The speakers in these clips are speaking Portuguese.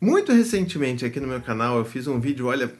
Muito recentemente aqui no meu canal eu fiz um vídeo, olha,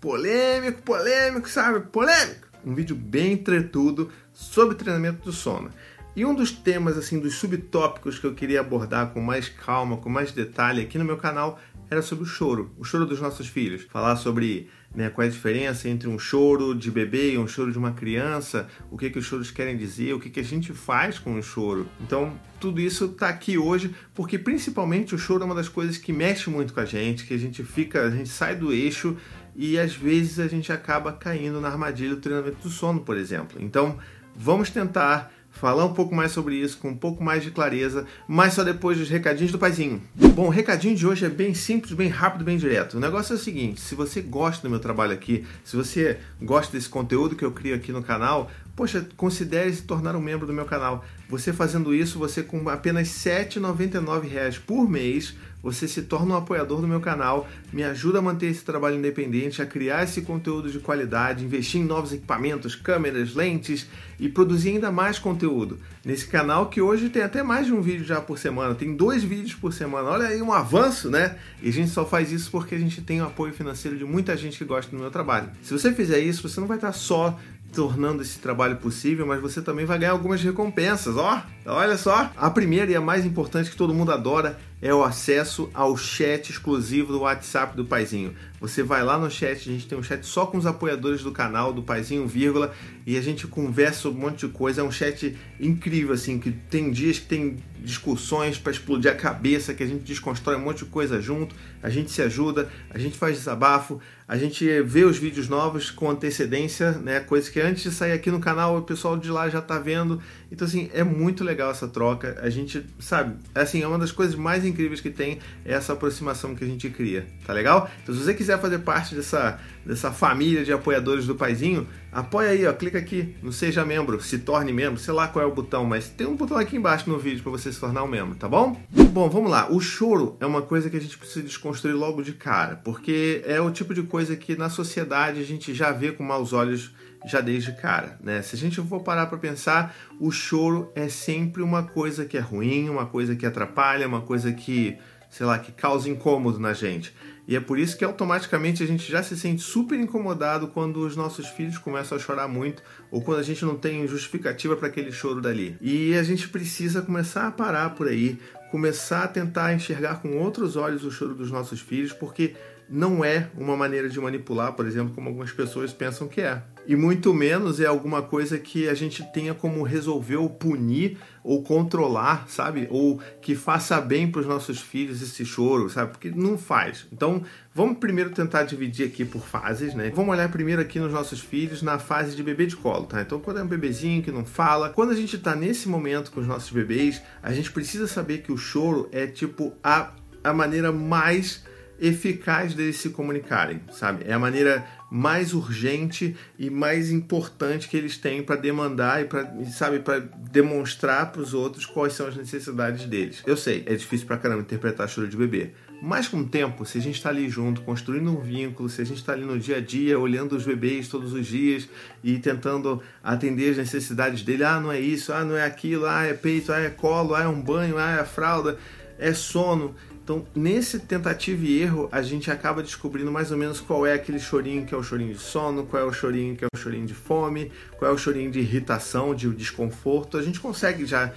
polêmico, polêmico, sabe? Polêmico. Um vídeo bem tretudo sobre treinamento do sono. E um dos temas, assim, dos subtópicos que eu queria abordar com mais calma, com mais detalhe aqui no meu canal era sobre o choro, o choro dos nossos filhos. Falar sobre né, qual é a diferença entre um choro de bebê e um choro de uma criança, o que, que os choros querem dizer, o que, que a gente faz com o choro. Então, tudo isso está aqui hoje, porque principalmente o choro é uma das coisas que mexe muito com a gente, que a gente fica, a gente sai do eixo e às vezes a gente acaba caindo na armadilha do treinamento do sono, por exemplo. Então, vamos tentar falar um pouco mais sobre isso, com um pouco mais de clareza, mas só depois dos recadinhos do paizinho. Bom, o recadinho de hoje é bem simples, bem rápido, bem direto. O negócio é o seguinte: se você gosta do meu trabalho aqui, se você gosta desse conteúdo que eu crio aqui no canal, poxa, considere se tornar um membro do meu canal. Você fazendo isso, você com apenas R$ 7,99 por mês você se torna um apoiador do meu canal, me ajuda a manter esse trabalho independente, a criar esse conteúdo de qualidade, investir em novos equipamentos, câmeras, lentes e produzir ainda mais conteúdo. Nesse canal que hoje tem até mais de um vídeo já por semana, tem dois vídeos por semana. Olha aí um avanço, né? E a gente só faz isso porque a gente tem o apoio financeiro de muita gente que gosta do meu trabalho. Se você fizer isso, você não vai estar só tornando esse trabalho possível, mas você também vai ganhar algumas recompensas, ó. Olha só. A primeira e a mais importante que todo mundo adora é o acesso ao chat exclusivo do WhatsApp do Paizinho. Você vai lá no chat, a gente tem um chat só com os apoiadores do canal, do Paizinho, vírgula, e a gente conversa um monte de coisa. É um chat incrível, assim, que tem dias que tem discussões para explodir a cabeça, que a gente desconstrói um monte de coisa junto, a gente se ajuda, a gente faz desabafo, a gente vê os vídeos novos com antecedência, né? Coisa que antes de sair aqui no canal o pessoal de lá já tá vendo. Então, assim, é muito legal essa troca. A gente, sabe, assim, é uma das coisas mais incríveis que tem é essa aproximação que a gente cria, tá legal? Então, se você quiser fazer parte dessa, dessa família de apoiadores do Paizinho, apoia aí, ó, clica aqui no Seja Membro, se torne membro, sei lá qual é o botão, mas tem um botão aqui embaixo no vídeo para você se tornar um membro, tá bom? Bom, vamos lá. O choro é uma coisa que a gente precisa desconstruir logo de cara, porque é o tipo de coisa que na sociedade a gente já vê com maus olhos já desde cara, né? Se a gente for parar para pensar, o choro é sempre uma coisa que é ruim, uma coisa que atrapalha, uma coisa que, sei lá, que causa incômodo na gente. E é por isso que automaticamente a gente já se sente super incomodado quando os nossos filhos começam a chorar muito ou quando a gente não tem justificativa para aquele choro dali. E a gente precisa começar a parar por aí, começar a tentar enxergar com outros olhos o choro dos nossos filhos, porque não é uma maneira de manipular, por exemplo, como algumas pessoas pensam que é. E muito menos é alguma coisa que a gente tenha como resolver ou punir ou controlar, sabe? Ou que faça bem para os nossos filhos esse choro, sabe? Porque não faz. Então, vamos primeiro tentar dividir aqui por fases, né? Vamos olhar primeiro aqui nos nossos filhos na fase de bebê de colo, tá? Então, quando é um bebezinho que não fala, quando a gente está nesse momento com os nossos bebês, a gente precisa saber que o choro é tipo a, a maneira mais eficaz deles se comunicarem, sabe? É a maneira mais urgente e mais importante que eles têm para demandar e para, sabe, para demonstrar para os outros quais são as necessidades deles. Eu sei, é difícil para caramba interpretar choro de bebê, mas com o tempo, se a gente está ali junto, construindo um vínculo, se a gente está ali no dia a dia, olhando os bebês todos os dias e tentando atender as necessidades dele, ah, não é isso, ah, não é aquilo, ah, é peito, ah, é colo, ah, é um banho, ah, é fralda, é sono. Então, nesse tentativa e erro, a gente acaba descobrindo mais ou menos qual é aquele chorinho que é o chorinho de sono, qual é o chorinho que é o chorinho de fome, qual é o chorinho de irritação, de desconforto. A gente consegue já,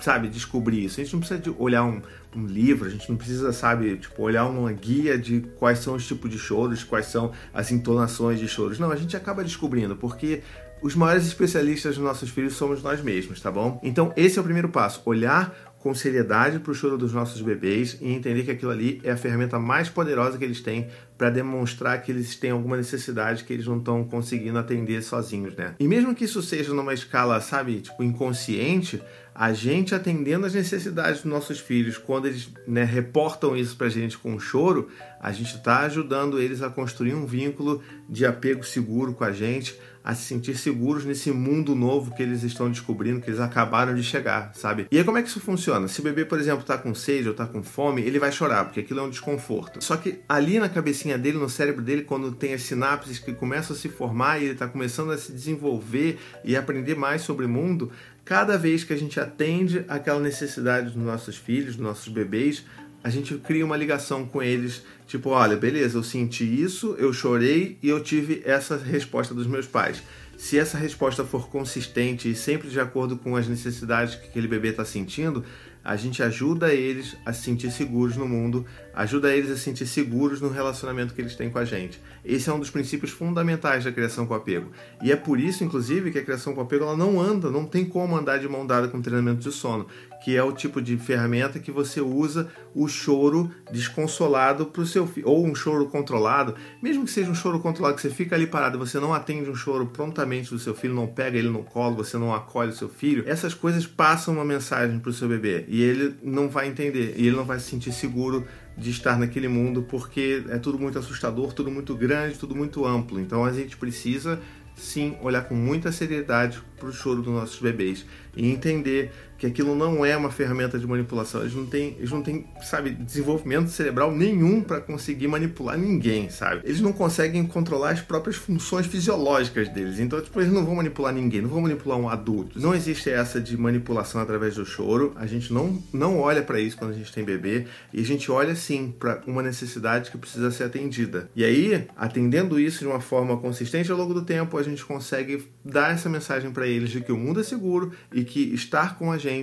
sabe, descobrir isso. A gente não precisa olhar um, um livro, a gente não precisa, sabe, tipo, olhar uma guia de quais são os tipos de choros, quais são as entonações de choros. Não, a gente acaba descobrindo, porque os maiores especialistas dos nossos filhos somos nós mesmos, tá bom? Então, esse é o primeiro passo: olhar com seriedade para o choro dos nossos bebês e entender que aquilo ali é a ferramenta mais poderosa que eles têm para demonstrar que eles têm alguma necessidade que eles não estão conseguindo atender sozinhos, né? E mesmo que isso seja numa escala, sabe, tipo inconsciente, a gente atendendo as necessidades dos nossos filhos, quando eles né, reportam isso para a gente com choro, a gente está ajudando eles a construir um vínculo de apego seguro com a gente, a se sentir seguros nesse mundo novo que eles estão descobrindo, que eles acabaram de chegar, sabe? E aí como é que isso funciona? Se o bebê, por exemplo, está com sede ou está com fome, ele vai chorar, porque aquilo é um desconforto. Só que ali na cabecinha dele, no cérebro dele, quando tem as sinapses que começam a se formar e ele está começando a se desenvolver e aprender mais sobre o mundo, cada vez que a gente atende aquela necessidade dos nossos filhos, dos nossos bebês, a gente cria uma ligação com eles, tipo, olha, beleza, eu senti isso, eu chorei e eu tive essa resposta dos meus pais. Se essa resposta for consistente e sempre de acordo com as necessidades que aquele bebê está sentindo, a gente ajuda eles a se sentir seguros no mundo, ajuda eles a se sentir seguros no relacionamento que eles têm com a gente. Esse é um dos princípios fundamentais da criação com apego. E é por isso, inclusive, que a criação com apego ela não anda, não tem como andar de mão dada com treinamento de sono, que é o tipo de ferramenta que você usa o choro desconsolado para o seu filho, ou um choro controlado, mesmo que seja um choro controlado, que você fica ali parado, você não atende um choro prontamente do seu filho, não pega ele no colo, você não acolhe o seu filho, essas coisas passam uma mensagem para o seu bebê e ele não vai entender, e ele não vai se sentir seguro de estar naquele mundo porque é tudo muito assustador, tudo muito grande, tudo muito amplo. Então a gente precisa sim olhar com muita seriedade para o choro dos nossos bebês e entender que aquilo não é uma ferramenta de manipulação. Eles não têm, eles não têm, sabe, desenvolvimento cerebral nenhum para conseguir manipular ninguém, sabe? Eles não conseguem controlar as próprias funções fisiológicas deles. Então, tipo, eles não vão manipular ninguém, não vão manipular um adulto. Não existe essa de manipulação através do choro. A gente não, não olha para isso quando a gente tem bebê e a gente olha sim para uma necessidade que precisa ser atendida. E aí, atendendo isso de uma forma consistente ao longo do tempo, a gente consegue dar essa mensagem para eles de que o mundo é seguro e que estar com a gente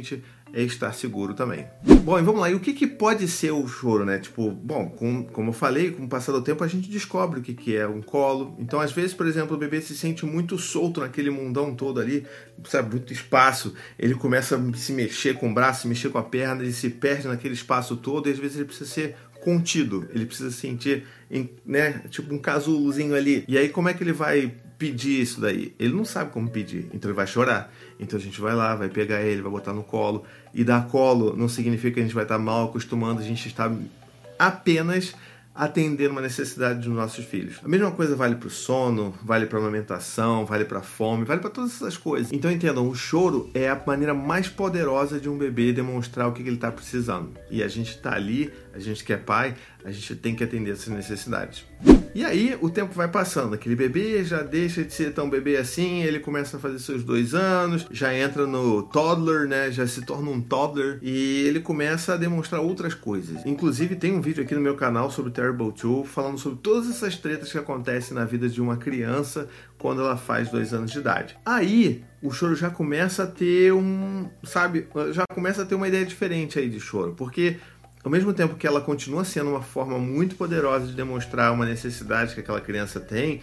é estar seguro também. Bom, e vamos lá. E o que, que pode ser o choro, né? Tipo, bom, com, como eu falei, com o passar do tempo a gente descobre o que, que é um colo. Então, às vezes, por exemplo, o bebê se sente muito solto naquele mundão todo ali, sabe, muito espaço. Ele começa a se mexer com o braço, se mexer com a perna, ele se perde naquele espaço todo e às vezes ele precisa ser contido. Ele precisa sentir, né, tipo um casulozinho ali. E aí, como é que ele vai pedir isso daí? Ele não sabe como pedir, então ele vai chorar. Então a gente vai lá, vai pegar ele, vai botar no colo. E dar colo não significa que a gente vai estar mal acostumando, a gente está apenas atender uma necessidade dos nossos filhos. A mesma coisa vale para o sono, vale para a amamentação, vale para a fome, vale para todas essas coisas. Então entendam, o choro é a maneira mais poderosa de um bebê demonstrar o que ele está precisando. E a gente está ali, a gente que é pai, a gente tem que atender essas necessidades. E aí o tempo vai passando, aquele bebê já deixa de ser tão bebê assim, ele começa a fazer seus dois anos, já entra no toddler, né? Já se torna um toddler e ele começa a demonstrar outras coisas. Inclusive tem um vídeo aqui no meu canal sobre Terrible Two falando sobre todas essas tretas que acontecem na vida de uma criança quando ela faz dois anos de idade. Aí o choro já começa a ter um, sabe, já começa a ter uma ideia diferente aí de choro, porque ao mesmo tempo que ela continua sendo uma forma muito poderosa de demonstrar uma necessidade que aquela criança tem,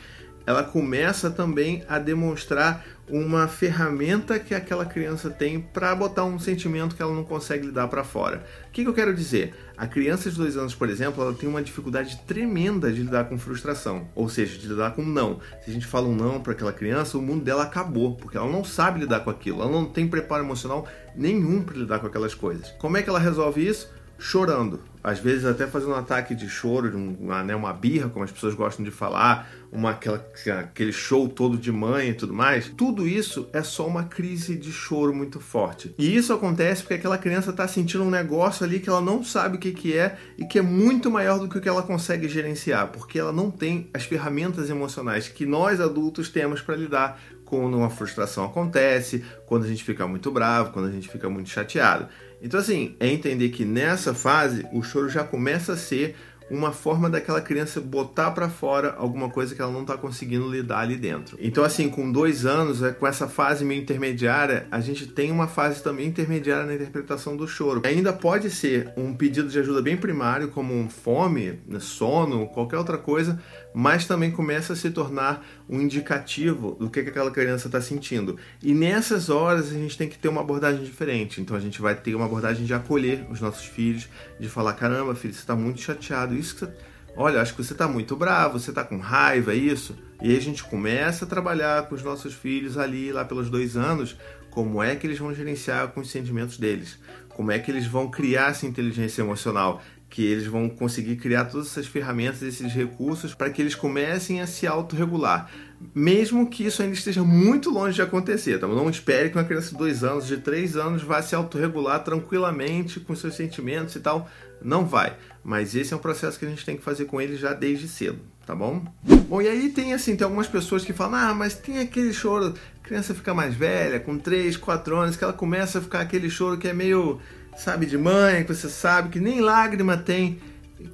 ela começa também a demonstrar uma ferramenta que aquela criança tem para botar um sentimento que ela não consegue lidar para fora. O que, que, eu quero dizer? A criança de dois anos, por exemplo, ela tem uma dificuldade tremenda de lidar com frustração, ou seja, de lidar com não. Se a gente fala um não para aquela criança, o mundo dela acabou, porque ela não sabe lidar com aquilo, ela não tem preparo emocional nenhum para lidar com aquelas coisas. Como é que ela resolve isso? Chorando, às vezes até fazendo um ataque de choro, uma, né, uma birra, como as pessoas gostam de falar, uma, aquela, aquele show todo de mãe e tudo mais. Tudo isso é só uma crise de choro muito forte. E isso acontece porque aquela criança está sentindo um negócio ali que ela não sabe o que, que é e que é muito maior do que o que ela consegue gerenciar, porque ela não tem as ferramentas emocionais que nós adultos temos para lidar quando uma frustração acontece, quando a gente fica muito bravo, quando a gente fica muito chateado. Então, assim, é entender que nessa fase o choro já começa a ser uma forma daquela criança botar para fora alguma coisa que ela não está conseguindo lidar ali dentro. Então, assim, com dois anos, é, com essa fase meio intermediária, a gente tem uma fase também intermediária na interpretação do choro. Ainda pode ser um pedido de ajuda bem primário, como fome, né, sono, qualquer outra coisa, mas também começa a se tornar um indicativo do que, que aquela criança está sentindo. E nessas horas a gente tem que ter uma abordagem diferente. Então a gente vai ter uma abordagem de acolher os nossos filhos, de falar: caramba, filho, você está muito chateado. Isso que você... Olha, acho que você está muito bravo, você está com raiva, é isso? E aí a gente começa a trabalhar com os nossos filhos ali, lá pelos dois anos, como é que eles vão gerenciar com os sentimentos deles, como é que eles vão criar essa inteligência emocional que eles vão conseguir criar todas essas ferramentas, esses recursos para que eles comecem a se autorregular. Mesmo que isso ainda esteja muito longe de acontecer. Tá? Não espere que uma criança de dois anos, de três anos, vá se autorregular tranquilamente com seus sentimentos e tal. Não vai. Mas esse é um processo que a gente tem que fazer com eles já desde cedo, tá bom? Bom, e aí tem assim, tem algumas pessoas que falam, ah, mas tem aquele choro, a criança fica mais velha, com 3, 4 anos, que ela começa a ficar aquele choro que é meio sabe, de mãe, que você sabe que nem lágrima tem.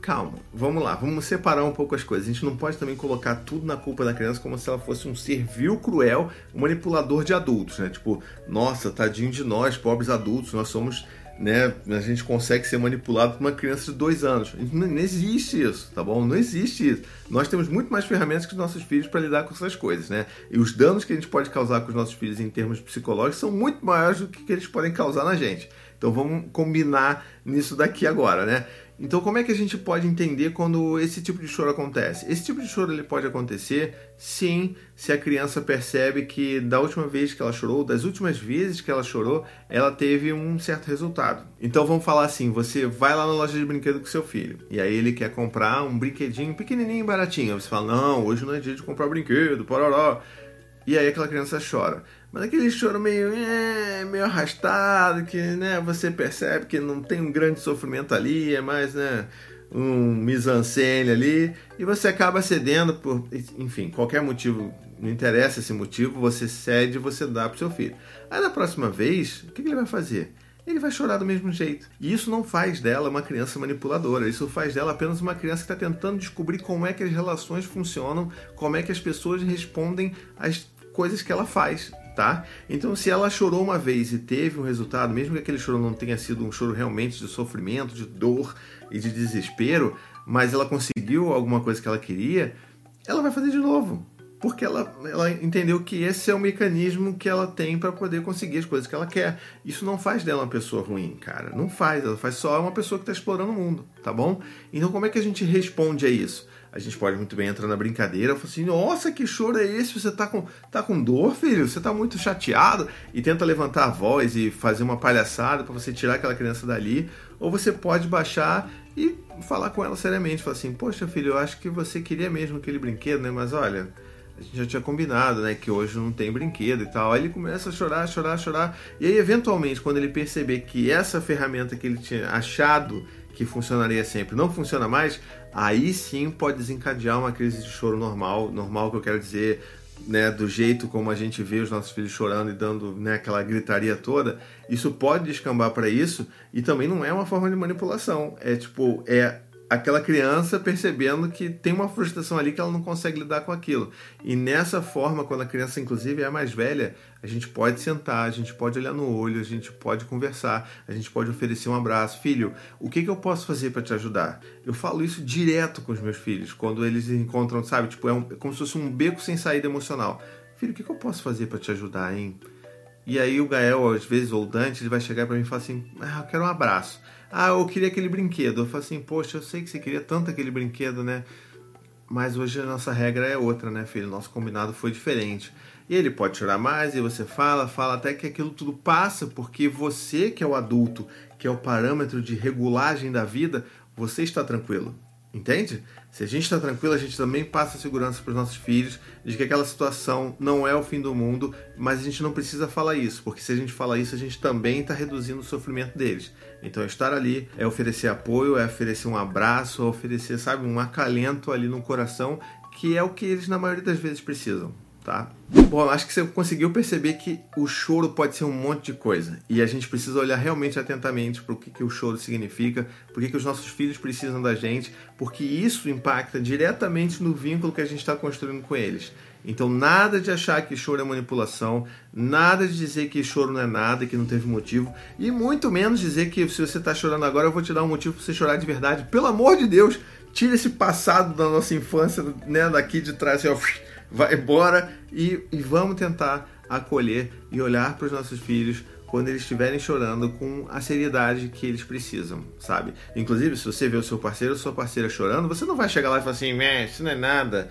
Calma, vamos lá, vamos separar um pouco as coisas. A gente não pode também colocar tudo na culpa da criança como se ela fosse um ser vil, cruel, manipulador de adultos, né? Tipo, nossa, tadinho de nós, pobres adultos, nós somos né, a gente consegue ser manipulado por uma criança de dois anos. Não, não, existe isso, tá bom? Não existe isso. Nós temos muito mais ferramentas que os nossos filhos para lidar com essas coisas, né? E os danos que a gente pode causar com os nossos filhos em termos psicológicos são muito maiores do que eles podem causar na gente. Então vamos combinar nisso daqui agora, né? Então, como é que a gente pode entender quando esse tipo de choro acontece? Esse tipo de choro ele pode acontecer, sim, se a criança percebe que da última vez que ela chorou, das últimas vezes que ela chorou, ela teve um certo resultado. Então, vamos falar assim: você vai lá na loja de brinquedo com seu filho e aí ele quer comprar um brinquedinho pequenininho, baratinho. Aí você fala: Não, hoje não é dia de comprar brinquedo, pororó. E aí aquela criança chora. Mas aquele choro meio, é, meio arrastado, que né, você percebe que não tem um grande sofrimento ali, é mais né, um mise-en-scène ali, e você acaba cedendo por, enfim, qualquer motivo, não interessa esse motivo, você cede e você dá pro seu filho. Aí na próxima vez, o que, que ele vai fazer? ele vai chorar do mesmo jeito. E isso não faz dela uma criança manipuladora, isso faz dela apenas uma criança que está tentando descobrir como é que as relações funcionam, como é que as pessoas respondem às coisas que ela faz tá? Então, se ela chorou uma vez e teve um resultado, mesmo que aquele choro não tenha sido um choro realmente de sofrimento, de dor e de desespero, mas ela conseguiu alguma coisa que ela queria, ela vai fazer de novo. Porque ela, ela entendeu que esse é o mecanismo que ela tem para poder conseguir as coisas que ela quer. Isso não faz dela uma pessoa ruim, cara. Não faz. Ela faz só uma pessoa que está explorando o mundo, tá bom? Então, como é que a gente responde a isso? A gente pode muito bem entrar na brincadeira e falar assim: nossa, que choro é esse? Você tá com, tá com dor, filho? Você tá muito chateado? E tenta levantar a voz e fazer uma palhaçada para você tirar aquela criança dali. Ou você pode baixar e falar com ela seriamente: falar assim, poxa, filho, eu acho que você queria mesmo aquele brinquedo, né? Mas olha. A gente já tinha combinado, né, que hoje não tem brinquedo e tal. Aí ele começa a chorar, chorar, chorar. E aí, eventualmente, quando ele perceber que essa ferramenta que ele tinha achado que funcionaria sempre não funciona mais, aí sim pode desencadear uma crise de choro normal, normal que eu quero dizer, né, do jeito como a gente vê os nossos filhos chorando e dando né, aquela gritaria toda, isso pode descambar para isso e também não é uma forma de manipulação. É tipo, é aquela criança percebendo que tem uma frustração ali que ela não consegue lidar com aquilo. E nessa forma, quando a criança inclusive é mais velha, a gente pode sentar, a gente pode olhar no olho, a gente pode conversar, a gente pode oferecer um abraço. Filho, o que, que eu posso fazer para te ajudar? Eu falo isso direto com os meus filhos, quando eles encontram, sabe, tipo, é, um, é como se fosse um beco sem saída emocional. Filho, o que, que eu posso fazer para te ajudar, hein? E aí o Gael, às vezes, ou o Dante, ele vai chegar para mim e falar assim, ah, eu quero um abraço. Ah, eu queria aquele brinquedo. Eu falo assim, poxa, eu sei que você queria tanto aquele brinquedo, né? Mas hoje a nossa regra é outra, né, filho? Nosso combinado foi diferente. E ele pode chorar mais, e você fala, fala até que aquilo tudo passa, porque você, que é o adulto, que é o parâmetro de regulagem da vida, você está tranquilo. Entende? Se a gente está tranquilo, a gente também passa segurança para os nossos filhos de que aquela situação não é o fim do mundo, mas a gente não precisa falar isso, porque se a gente falar isso, a gente também está reduzindo o sofrimento deles. Então, estar ali é oferecer apoio, é oferecer um abraço, é oferecer, sabe, um acalento ali no coração, que é o que eles na maioria das vezes precisam tá? Bom, acho que você conseguiu perceber que o choro pode ser um monte de coisa e a gente precisa olhar realmente atentamente para o que, que o choro significa, por que, que os nossos filhos precisam da gente, porque isso impacta diretamente no vínculo que a gente está construindo com eles. Então, nada de achar que choro é manipulação, nada de dizer que choro não é nada, que não teve motivo, e muito menos dizer que se você está chorando agora, eu vou te dar um motivo para você chorar de verdade. Pelo amor de Deus, tira esse passado da nossa infância, né, daqui de trás, assim, ó, vai embora e, e vamos tentar acolher e olhar para os nossos filhos quando eles estiverem chorando com a seriedade que eles precisam, sabe? Inclusive, se você vê o seu parceiro ou sua parceira chorando, você não vai chegar lá e falar assim, isso não é nada.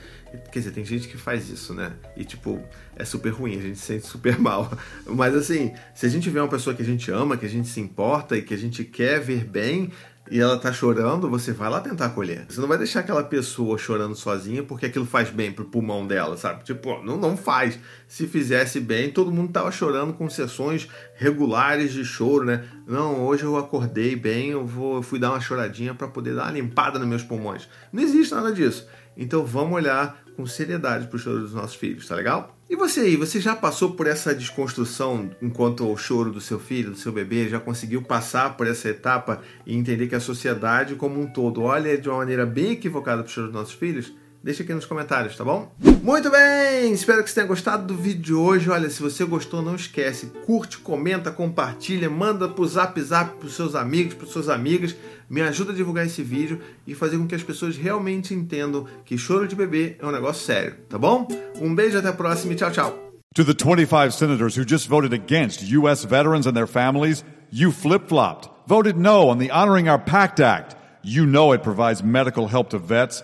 Quer dizer, tem gente que faz isso, né? E tipo, é super ruim, a gente se sente super mal. Mas assim, se a gente vê uma pessoa que a gente ama, que a gente se importa e que a gente quer ver bem, e ela tá chorando, você vai lá tentar acolher. Você não vai deixar aquela pessoa chorando sozinha porque aquilo faz bem pro pulmão dela, sabe? Tipo, não, não faz. Se fizesse bem, todo mundo tava chorando com sessões regulares de choro, né? Não, hoje eu acordei bem, eu vou eu fui dar uma choradinha para poder dar uma limpada nos meus pulmões. Não existe nada disso. Então vamos olhar com seriedade para o choro dos nossos filhos, tá legal? E você aí, você já passou por essa desconstrução enquanto o choro do seu filho, do seu bebê, já conseguiu passar por essa etapa e entender que a sociedade como um todo olha de uma maneira bem equivocada para o choro dos nossos filhos? Deixa aqui nos comentários, tá bom? Muito bem! Espero que você tenha gostado do vídeo de hoje. Olha, se você gostou, não esquece, curte, comenta, compartilha, manda pro zap zap pros seus amigos, pros suas amigas. Me ajuda a divulgar esse vídeo e fazer com que as pessoas realmente entendam que choro de bebê é um negócio sério, tá bom? Um beijo, até a próxima e tchau, tchau. To the 25 senators who just voted against U.S. veterans and their families, you flip flopped, voted no on the Honoring Our Pact Act. You know it provides medical help to vets,